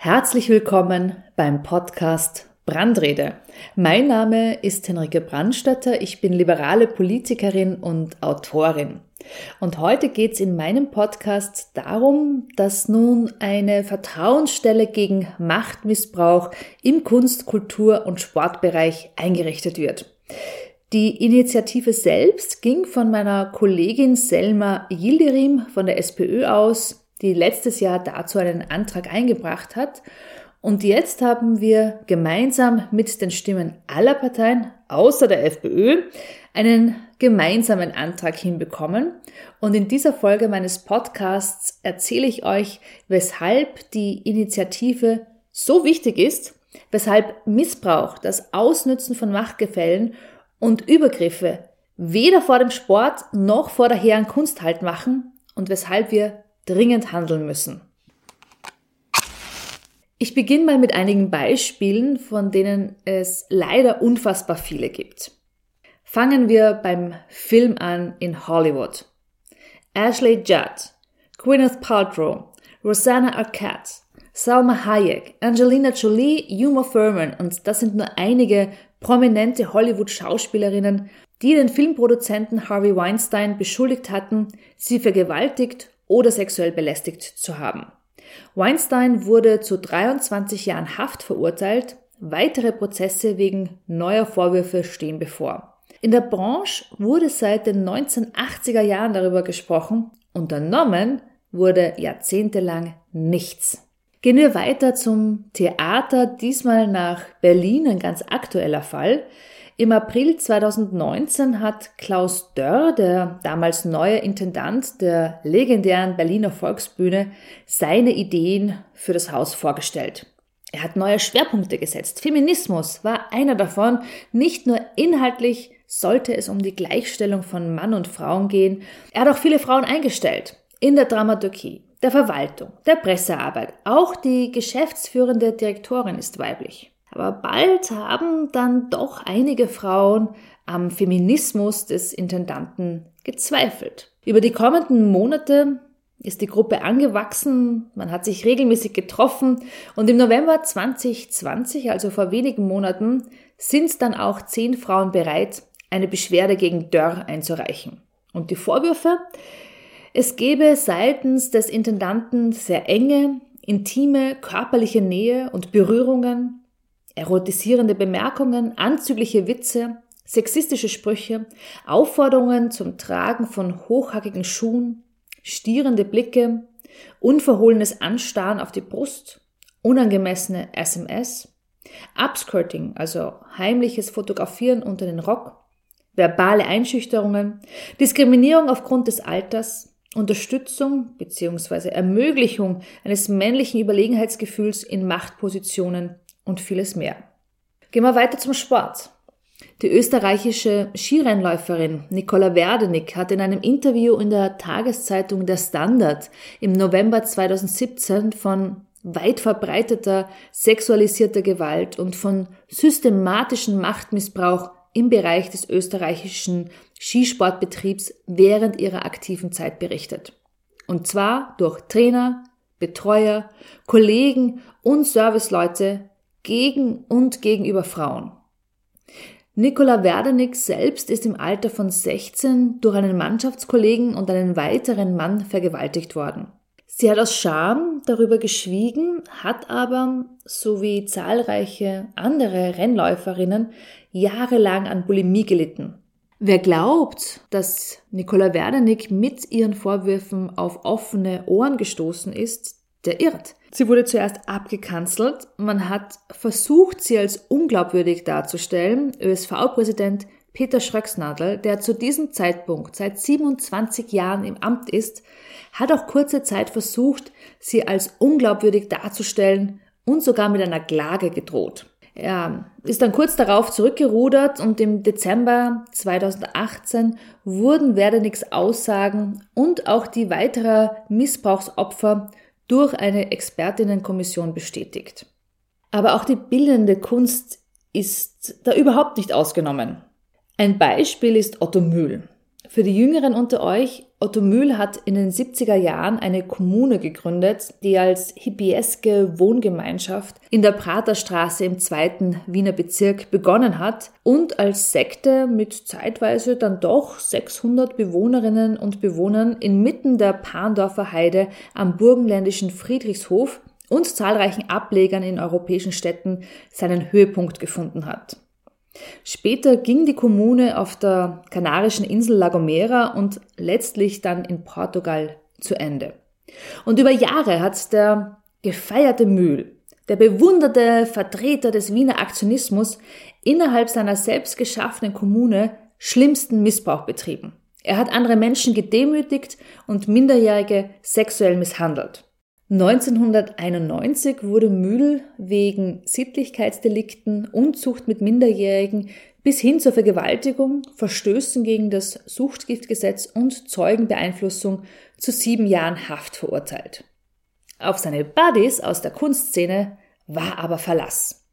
Herzlich willkommen beim Podcast Brandrede. Mein Name ist Henrike Brandstätter, ich bin liberale Politikerin und Autorin. Und heute geht es in meinem Podcast darum, dass nun eine Vertrauensstelle gegen Machtmissbrauch im Kunst-, Kultur- und Sportbereich eingerichtet wird. Die Initiative selbst ging von meiner Kollegin Selma Yildirim von der SPÖ aus die letztes Jahr dazu einen Antrag eingebracht hat. Und jetzt haben wir gemeinsam mit den Stimmen aller Parteien, außer der FPÖ, einen gemeinsamen Antrag hinbekommen. Und in dieser Folge meines Podcasts erzähle ich euch, weshalb die Initiative so wichtig ist, weshalb Missbrauch, das Ausnützen von Machtgefällen und Übergriffe weder vor dem Sport noch vor der hehren Kunst halt machen und weshalb wir dringend handeln müssen. Ich beginne mal mit einigen Beispielen, von denen es leider unfassbar viele gibt. Fangen wir beim Film an in Hollywood. Ashley Judd, Gwyneth Paltrow, Rosanna Arquette, Salma Hayek, Angelina Jolie, Uma Thurman und das sind nur einige prominente Hollywood-Schauspielerinnen, die den Filmproduzenten Harvey Weinstein beschuldigt hatten, sie vergewaltigt oder sexuell belästigt zu haben. Weinstein wurde zu 23 Jahren Haft verurteilt. Weitere Prozesse wegen neuer Vorwürfe stehen bevor. In der Branche wurde seit den 1980er Jahren darüber gesprochen, unternommen wurde jahrzehntelang nichts. Gehen wir weiter zum Theater, diesmal nach Berlin, ein ganz aktueller Fall. Im April 2019 hat Klaus Dörr, der damals neue Intendant der legendären Berliner Volksbühne, seine Ideen für das Haus vorgestellt. Er hat neue Schwerpunkte gesetzt. Feminismus war einer davon. Nicht nur inhaltlich sollte es um die Gleichstellung von Mann und Frauen gehen. Er hat auch viele Frauen eingestellt. In der Dramaturgie, der Verwaltung, der Pressearbeit. Auch die geschäftsführende Direktorin ist weiblich. Aber bald haben dann doch einige Frauen am Feminismus des Intendanten gezweifelt. Über die kommenden Monate ist die Gruppe angewachsen, man hat sich regelmäßig getroffen und im November 2020, also vor wenigen Monaten, sind dann auch zehn Frauen bereit, eine Beschwerde gegen Dörr einzureichen. Und die Vorwürfe? Es gebe seitens des Intendanten sehr enge, intime körperliche Nähe und Berührungen, erotisierende Bemerkungen, anzügliche Witze, sexistische Sprüche, Aufforderungen zum Tragen von hochhackigen Schuhen, stierende Blicke, unverhohlenes Anstarren auf die Brust, unangemessene SMS, Upskirting, also heimliches Fotografieren unter den Rock, verbale Einschüchterungen, Diskriminierung aufgrund des Alters, Unterstützung bzw. Ermöglichung eines männlichen Überlegenheitsgefühls in Machtpositionen und vieles mehr. Gehen wir weiter zum Sport. Die österreichische Skirennläuferin Nicola Werdenig hat in einem Interview in der Tageszeitung Der Standard im November 2017 von weit verbreiteter sexualisierter Gewalt und von systematischem Machtmissbrauch im Bereich des österreichischen Skisportbetriebs während ihrer aktiven Zeit berichtet. Und zwar durch Trainer, Betreuer, Kollegen und Serviceleute gegen und gegenüber Frauen. Nicola Werdenig selbst ist im Alter von 16 durch einen Mannschaftskollegen und einen weiteren Mann vergewaltigt worden. Sie hat aus Scham darüber geschwiegen, hat aber, so wie zahlreiche andere Rennläuferinnen, jahrelang an Bulimie gelitten. Wer glaubt, dass Nicola Werdenig mit ihren Vorwürfen auf offene Ohren gestoßen ist, der irrt. Sie wurde zuerst abgekanzelt. Man hat versucht, sie als unglaubwürdig darzustellen. ÖSV-Präsident Peter Schröcksnadel, der zu diesem Zeitpunkt seit 27 Jahren im Amt ist, hat auch kurze Zeit versucht, sie als unglaubwürdig darzustellen und sogar mit einer Klage gedroht. Er ist dann kurz darauf zurückgerudert und im Dezember 2018 wurden Werdeniks Aussagen und auch die weiterer Missbrauchsopfer durch eine Expertinnenkommission bestätigt. Aber auch die bildende Kunst ist da überhaupt nicht ausgenommen. Ein Beispiel ist Otto Mühl. Für die Jüngeren unter euch, Otto Mühl hat in den 70er Jahren eine Kommune gegründet, die als hippieske Wohngemeinschaft in der Praterstraße im zweiten Wiener Bezirk begonnen hat und als Sekte mit zeitweise dann doch 600 Bewohnerinnen und Bewohnern inmitten der Parndorfer Heide am burgenländischen Friedrichshof und zahlreichen Ablegern in europäischen Städten seinen Höhepunkt gefunden hat. Später ging die Kommune auf der kanarischen Insel La Gomera und letztlich dann in Portugal zu Ende. Und über Jahre hat der gefeierte Mühl, der bewunderte Vertreter des Wiener Aktionismus, innerhalb seiner selbst geschaffenen Kommune schlimmsten Missbrauch betrieben. Er hat andere Menschen gedemütigt und Minderjährige sexuell misshandelt. 1991 wurde Mühl wegen Sittlichkeitsdelikten, Unzucht mit Minderjährigen bis hin zur Vergewaltigung, Verstößen gegen das Suchtgiftgesetz und Zeugenbeeinflussung zu sieben Jahren Haft verurteilt. Auf seine Buddies aus der Kunstszene war aber Verlass.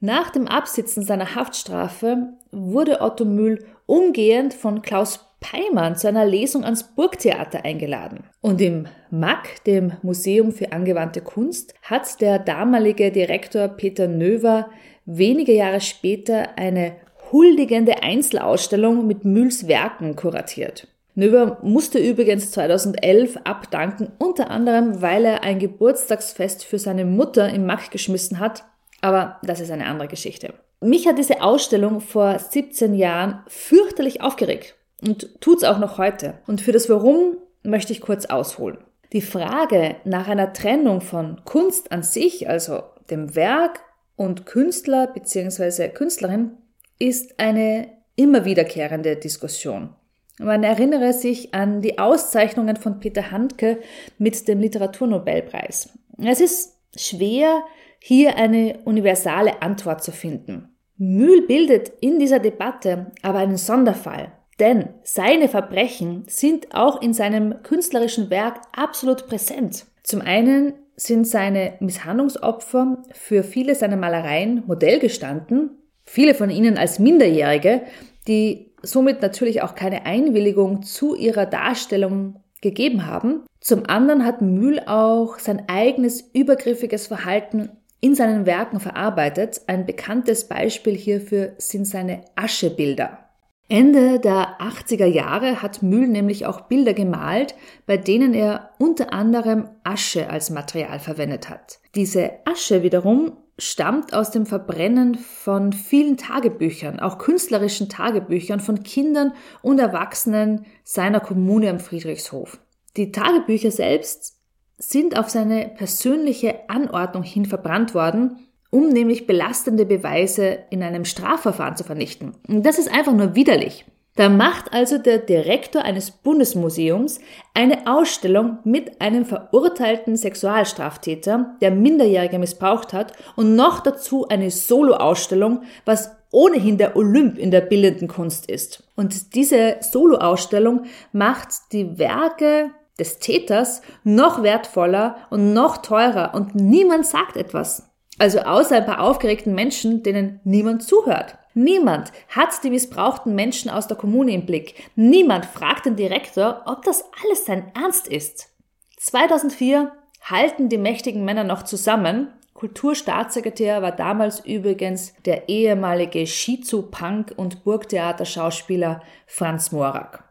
Nach dem Absitzen seiner Haftstrafe wurde Otto Mühl umgehend von Klaus Peimann zu einer Lesung ans Burgtheater eingeladen. Und im MAC, dem Museum für angewandte Kunst, hat der damalige Direktor Peter Növer wenige Jahre später eine huldigende Einzelausstellung mit Mühls Werken kuratiert. Növer musste übrigens 2011 abdanken, unter anderem, weil er ein Geburtstagsfest für seine Mutter im MAC geschmissen hat, aber das ist eine andere Geschichte. Mich hat diese Ausstellung vor 17 Jahren fürchterlich aufgeregt und tut's auch noch heute. Und für das Warum möchte ich kurz ausholen. Die Frage nach einer Trennung von Kunst an sich, also dem Werk und Künstler bzw. Künstlerin, ist eine immer wiederkehrende Diskussion. Man erinnere sich an die Auszeichnungen von Peter Handke mit dem Literaturnobelpreis. Es ist schwer, hier eine universale Antwort zu finden. Mühl bildet in dieser Debatte aber einen Sonderfall. Denn seine Verbrechen sind auch in seinem künstlerischen Werk absolut präsent. Zum einen sind seine Misshandlungsopfer für viele seiner Malereien Modell gestanden, viele von ihnen als Minderjährige, die somit natürlich auch keine Einwilligung zu ihrer Darstellung gegeben haben. Zum anderen hat Mühl auch sein eigenes übergriffiges Verhalten in seinen Werken verarbeitet. Ein bekanntes Beispiel hierfür sind seine Aschebilder. Ende der 80er Jahre hat Mühl nämlich auch Bilder gemalt, bei denen er unter anderem Asche als Material verwendet hat. Diese Asche wiederum stammt aus dem Verbrennen von vielen Tagebüchern, auch künstlerischen Tagebüchern von Kindern und Erwachsenen seiner Kommune am Friedrichshof. Die Tagebücher selbst sind auf seine persönliche Anordnung hin verbrannt worden um nämlich belastende Beweise in einem Strafverfahren zu vernichten. Und das ist einfach nur widerlich. Da macht also der Direktor eines Bundesmuseums eine Ausstellung mit einem verurteilten Sexualstraftäter, der Minderjährige missbraucht hat und noch dazu eine Soloausstellung, was ohnehin der Olymp in der bildenden Kunst ist. Und diese Soloausstellung macht die Werke des Täters noch wertvoller und noch teurer und niemand sagt etwas. Also außer ein paar aufgeregten Menschen, denen niemand zuhört. Niemand hat die missbrauchten Menschen aus der Kommune im Blick. Niemand fragt den Direktor, ob das alles sein Ernst ist. 2004 halten die mächtigen Männer noch zusammen. Kulturstaatssekretär war damals übrigens der ehemalige Shizu-Punk- und Burgtheaterschauspieler Franz Morak.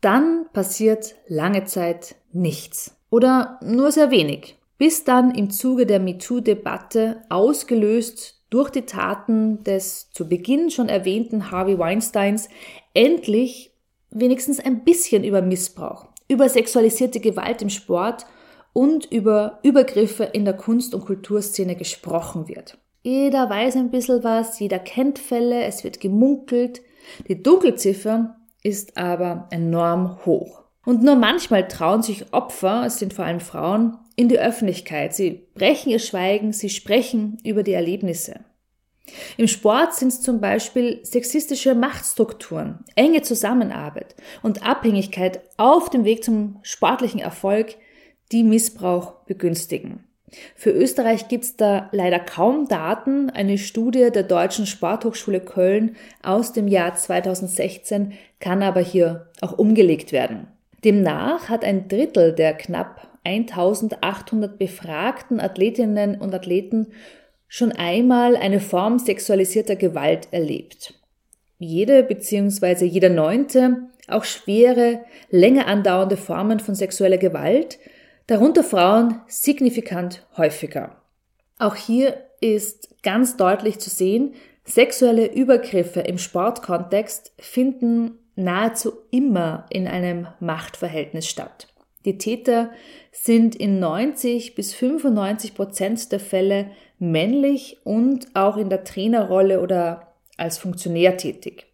Dann passiert lange Zeit nichts. Oder nur sehr wenig bis dann im Zuge der MeToo-Debatte ausgelöst durch die Taten des zu Beginn schon erwähnten Harvey Weinsteins endlich wenigstens ein bisschen über Missbrauch, über sexualisierte Gewalt im Sport und über Übergriffe in der Kunst- und Kulturszene gesprochen wird. Jeder weiß ein bisschen was, jeder kennt Fälle, es wird gemunkelt. Die Dunkelziffer ist aber enorm hoch. Und nur manchmal trauen sich Opfer, es sind vor allem Frauen, in die Öffentlichkeit. Sie brechen ihr Schweigen, sie sprechen über die Erlebnisse. Im Sport sind es zum Beispiel sexistische Machtstrukturen, enge Zusammenarbeit und Abhängigkeit auf dem Weg zum sportlichen Erfolg, die Missbrauch begünstigen. Für Österreich gibt's da leider kaum Daten. Eine Studie der Deutschen Sporthochschule Köln aus dem Jahr 2016 kann aber hier auch umgelegt werden. Demnach hat ein Drittel der knapp 1800 befragten Athletinnen und Athleten schon einmal eine Form sexualisierter Gewalt erlebt. Jede bzw. jeder neunte auch schwere, länger andauernde Formen von sexueller Gewalt, darunter Frauen signifikant häufiger. Auch hier ist ganz deutlich zu sehen, sexuelle Übergriffe im Sportkontext finden nahezu immer in einem Machtverhältnis statt. Die Täter sind in 90 bis 95 Prozent der Fälle männlich und auch in der Trainerrolle oder als Funktionär tätig.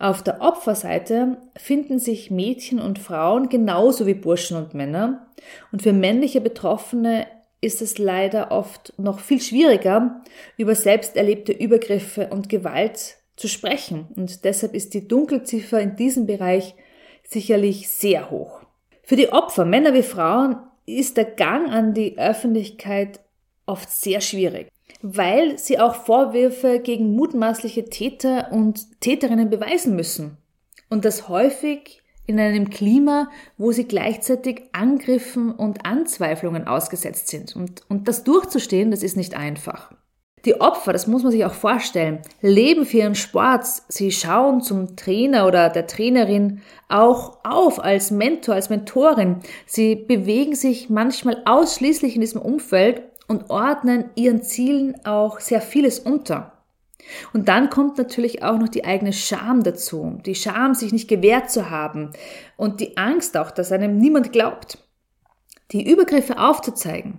Auf der Opferseite finden sich Mädchen und Frauen genauso wie Burschen und Männer. Und für männliche Betroffene ist es leider oft noch viel schwieriger, über selbst erlebte Übergriffe und Gewalt zu sprechen. Und deshalb ist die Dunkelziffer in diesem Bereich sicherlich sehr hoch. Für die Opfer, Männer wie Frauen, ist der Gang an die Öffentlichkeit oft sehr schwierig, weil sie auch Vorwürfe gegen mutmaßliche Täter und Täterinnen beweisen müssen. Und das häufig in einem Klima, wo sie gleichzeitig Angriffen und Anzweiflungen ausgesetzt sind. Und, und das durchzustehen, das ist nicht einfach. Die Opfer, das muss man sich auch vorstellen, leben für ihren Sport. Sie schauen zum Trainer oder der Trainerin auch auf als Mentor, als Mentorin. Sie bewegen sich manchmal ausschließlich in diesem Umfeld und ordnen ihren Zielen auch sehr vieles unter. Und dann kommt natürlich auch noch die eigene Scham dazu. Die Scham, sich nicht gewehrt zu haben und die Angst auch, dass einem niemand glaubt. Die Übergriffe aufzuzeigen,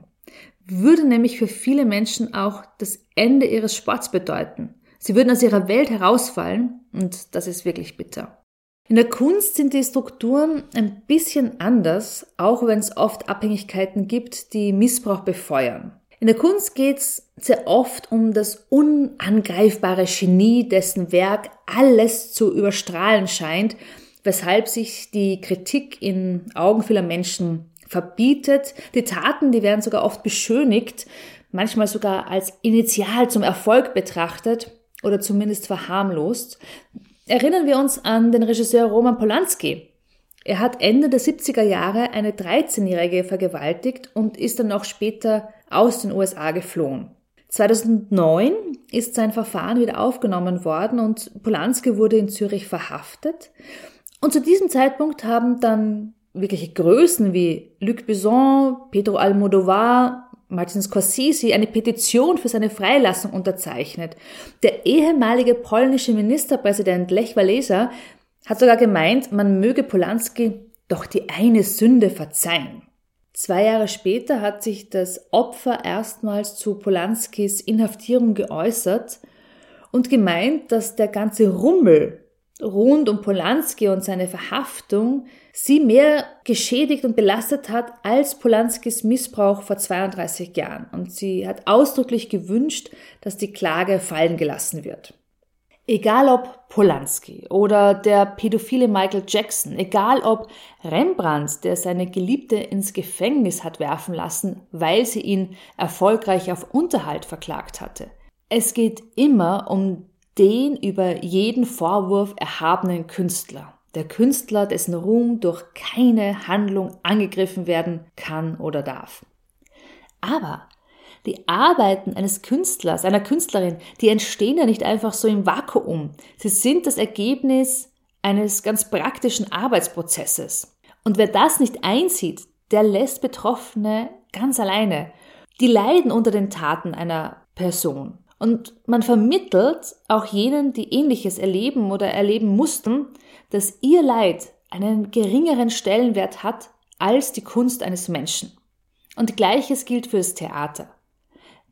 würde nämlich für viele Menschen auch das Ende ihres Sports bedeuten. Sie würden aus ihrer Welt herausfallen und das ist wirklich bitter. In der Kunst sind die Strukturen ein bisschen anders, auch wenn es oft Abhängigkeiten gibt, die Missbrauch befeuern. In der Kunst geht es sehr oft um das unangreifbare Genie, dessen Werk alles zu überstrahlen scheint, weshalb sich die Kritik in Augen vieler Menschen verbietet. Die Taten, die werden sogar oft beschönigt, manchmal sogar als Initial zum Erfolg betrachtet oder zumindest verharmlost. Erinnern wir uns an den Regisseur Roman Polanski. Er hat Ende der 70er Jahre eine 13-Jährige vergewaltigt und ist dann auch später aus den USA geflohen. 2009 ist sein Verfahren wieder aufgenommen worden und Polanski wurde in Zürich verhaftet. Und zu diesem Zeitpunkt haben dann wirkliche Größen wie Luc Besson, Pedro Almodovar, Martin Scorsese eine Petition für seine Freilassung unterzeichnet. Der ehemalige polnische Ministerpräsident Lech Walesa hat sogar gemeint, man möge Polanski doch die eine Sünde verzeihen. Zwei Jahre später hat sich das Opfer erstmals zu Polanskis Inhaftierung geäußert und gemeint, dass der ganze Rummel rund um Polanski und seine Verhaftung sie mehr geschädigt und belastet hat als Polanskis Missbrauch vor 32 Jahren. Und sie hat ausdrücklich gewünscht, dass die Klage fallen gelassen wird. Egal ob Polanski oder der pädophile Michael Jackson, egal ob Rembrandt, der seine Geliebte ins Gefängnis hat werfen lassen, weil sie ihn erfolgreich auf Unterhalt verklagt hatte. Es geht immer um den über jeden Vorwurf erhabenen Künstler. Der Künstler, dessen Ruhm durch keine Handlung angegriffen werden kann oder darf. Aber die Arbeiten eines Künstlers, einer Künstlerin, die entstehen ja nicht einfach so im Vakuum. Sie sind das Ergebnis eines ganz praktischen Arbeitsprozesses. Und wer das nicht einsieht, der lässt Betroffene ganz alleine. Die leiden unter den Taten einer Person. Und man vermittelt auch jenen, die ähnliches erleben oder erleben mussten, dass ihr Leid einen geringeren Stellenwert hat als die Kunst eines Menschen. Und gleiches gilt fürs Theater.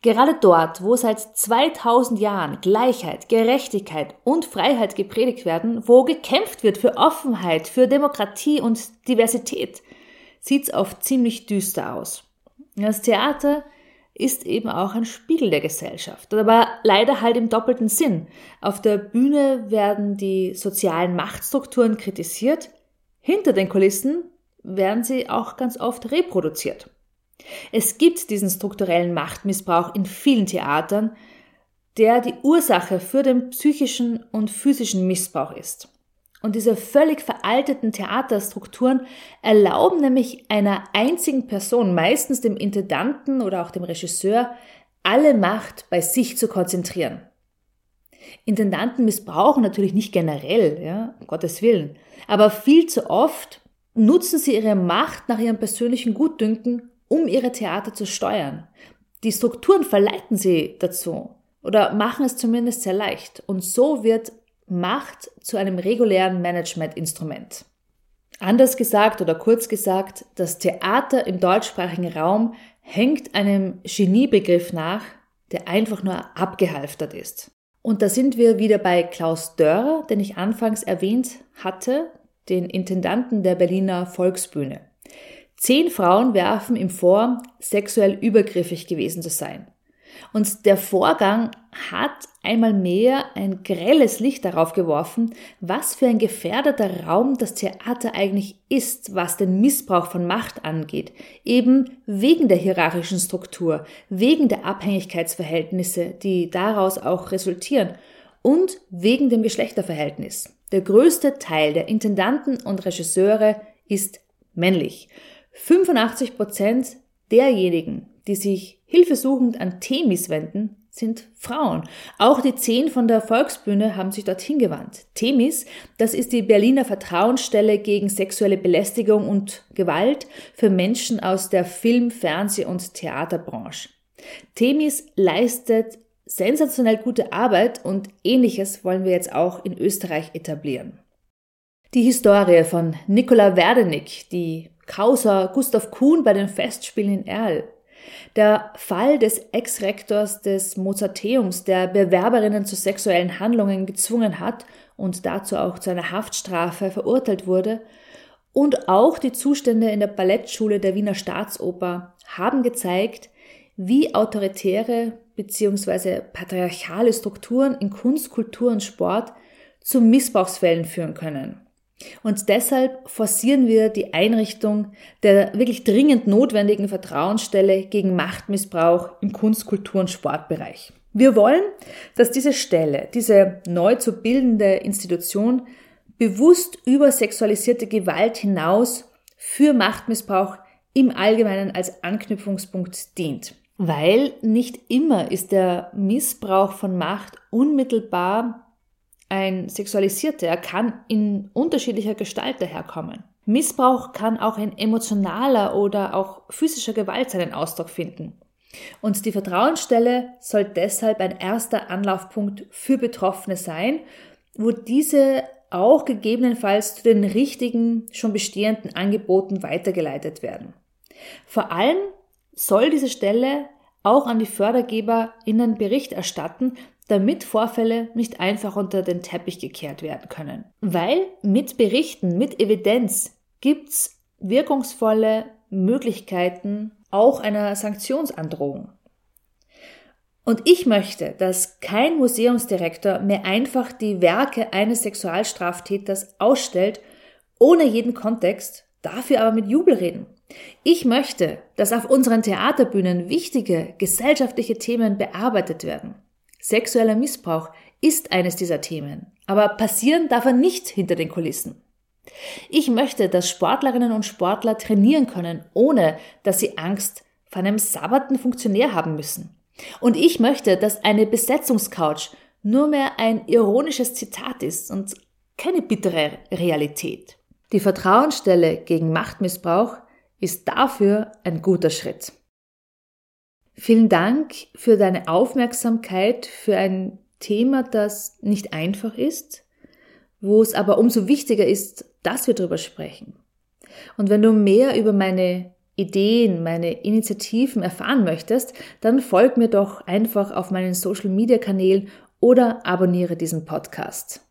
Gerade dort, wo seit 2000 Jahren Gleichheit, Gerechtigkeit und Freiheit gepredigt werden, wo gekämpft wird für Offenheit, für Demokratie und Diversität, sieht's oft ziemlich düster aus. Das Theater ist eben auch ein Spiegel der Gesellschaft. Aber leider halt im doppelten Sinn. Auf der Bühne werden die sozialen Machtstrukturen kritisiert, hinter den Kulissen werden sie auch ganz oft reproduziert. Es gibt diesen strukturellen Machtmissbrauch in vielen Theatern, der die Ursache für den psychischen und physischen Missbrauch ist. Und diese völlig veralteten Theaterstrukturen erlauben nämlich einer einzigen Person, meistens dem Intendanten oder auch dem Regisseur, alle Macht bei sich zu konzentrieren. Intendanten missbrauchen natürlich nicht generell, ja, um Gottes Willen, aber viel zu oft nutzen sie ihre Macht nach ihrem persönlichen Gutdünken, um ihre Theater zu steuern. Die Strukturen verleiten sie dazu oder machen es zumindest sehr leicht. Und so wird Macht zu einem regulären Managementinstrument. Anders gesagt oder kurz gesagt, das Theater im deutschsprachigen Raum hängt einem Geniebegriff nach, der einfach nur abgehalftert ist. Und da sind wir wieder bei Klaus Dörrer, den ich anfangs erwähnt hatte, den Intendanten der Berliner Volksbühne. Zehn Frauen werfen ihm vor, sexuell übergriffig gewesen zu sein. Und der Vorgang hat einmal mehr ein grelles Licht darauf geworfen, was für ein gefährdeter Raum das Theater eigentlich ist, was den Missbrauch von Macht angeht, eben wegen der hierarchischen Struktur, wegen der Abhängigkeitsverhältnisse, die daraus auch resultieren und wegen dem Geschlechterverhältnis. Der größte Teil der Intendanten und Regisseure ist männlich. 85 Prozent derjenigen, die sich hilfesuchend an Themis wenden, sind Frauen. Auch die zehn von der Volksbühne haben sich dorthin gewandt. Themis, das ist die Berliner Vertrauensstelle gegen sexuelle Belästigung und Gewalt für Menschen aus der Film-, Fernseh- und Theaterbranche. Themis leistet sensationell gute Arbeit und ähnliches wollen wir jetzt auch in Österreich etablieren. Die Historie von Nikola Werdenig, die Causa Gustav Kuhn bei den Festspielen in Erl, der Fall des Ex-Rektors des Mozarteums, der Bewerberinnen zu sexuellen Handlungen gezwungen hat und dazu auch zu einer Haftstrafe verurteilt wurde, und auch die Zustände in der Ballettschule der Wiener Staatsoper haben gezeigt, wie autoritäre bzw. patriarchale Strukturen in Kunst, Kultur und Sport zu Missbrauchsfällen führen können. Und deshalb forcieren wir die Einrichtung der wirklich dringend notwendigen Vertrauensstelle gegen Machtmissbrauch im Kunst-, Kultur- und Sportbereich. Wir wollen, dass diese Stelle, diese neu zu bildende Institution bewusst über sexualisierte Gewalt hinaus für Machtmissbrauch im Allgemeinen als Anknüpfungspunkt dient. Weil nicht immer ist der Missbrauch von Macht unmittelbar ein Sexualisierter, er kann in unterschiedlicher Gestalt daherkommen. Missbrauch kann auch in emotionaler oder auch physischer Gewalt seinen Ausdruck finden. Und die Vertrauensstelle soll deshalb ein erster Anlaufpunkt für Betroffene sein, wo diese auch gegebenenfalls zu den richtigen, schon bestehenden Angeboten weitergeleitet werden. Vor allem soll diese Stelle auch an die FördergeberInnen Bericht erstatten, damit Vorfälle nicht einfach unter den Teppich gekehrt werden können. Weil mit Berichten, mit Evidenz gibt's wirkungsvolle Möglichkeiten auch einer Sanktionsandrohung. Und ich möchte, dass kein Museumsdirektor mehr einfach die Werke eines Sexualstraftäters ausstellt, ohne jeden Kontext, dafür aber mit Jubel reden. Ich möchte, dass auf unseren Theaterbühnen wichtige gesellschaftliche Themen bearbeitet werden. Sexueller Missbrauch ist eines dieser Themen, aber passieren darf er nicht hinter den Kulissen. Ich möchte, dass Sportlerinnen und Sportler trainieren können, ohne dass sie Angst vor einem sabberten Funktionär haben müssen. Und ich möchte, dass eine Besetzungscouch nur mehr ein ironisches Zitat ist und keine bittere Realität. Die Vertrauensstelle gegen Machtmissbrauch ist dafür ein guter Schritt. Vielen Dank für deine Aufmerksamkeit für ein Thema, das nicht einfach ist, wo es aber umso wichtiger ist, dass wir darüber sprechen. Und wenn du mehr über meine Ideen, meine Initiativen erfahren möchtest, dann folg mir doch einfach auf meinen Social Media Kanälen oder abonniere diesen Podcast.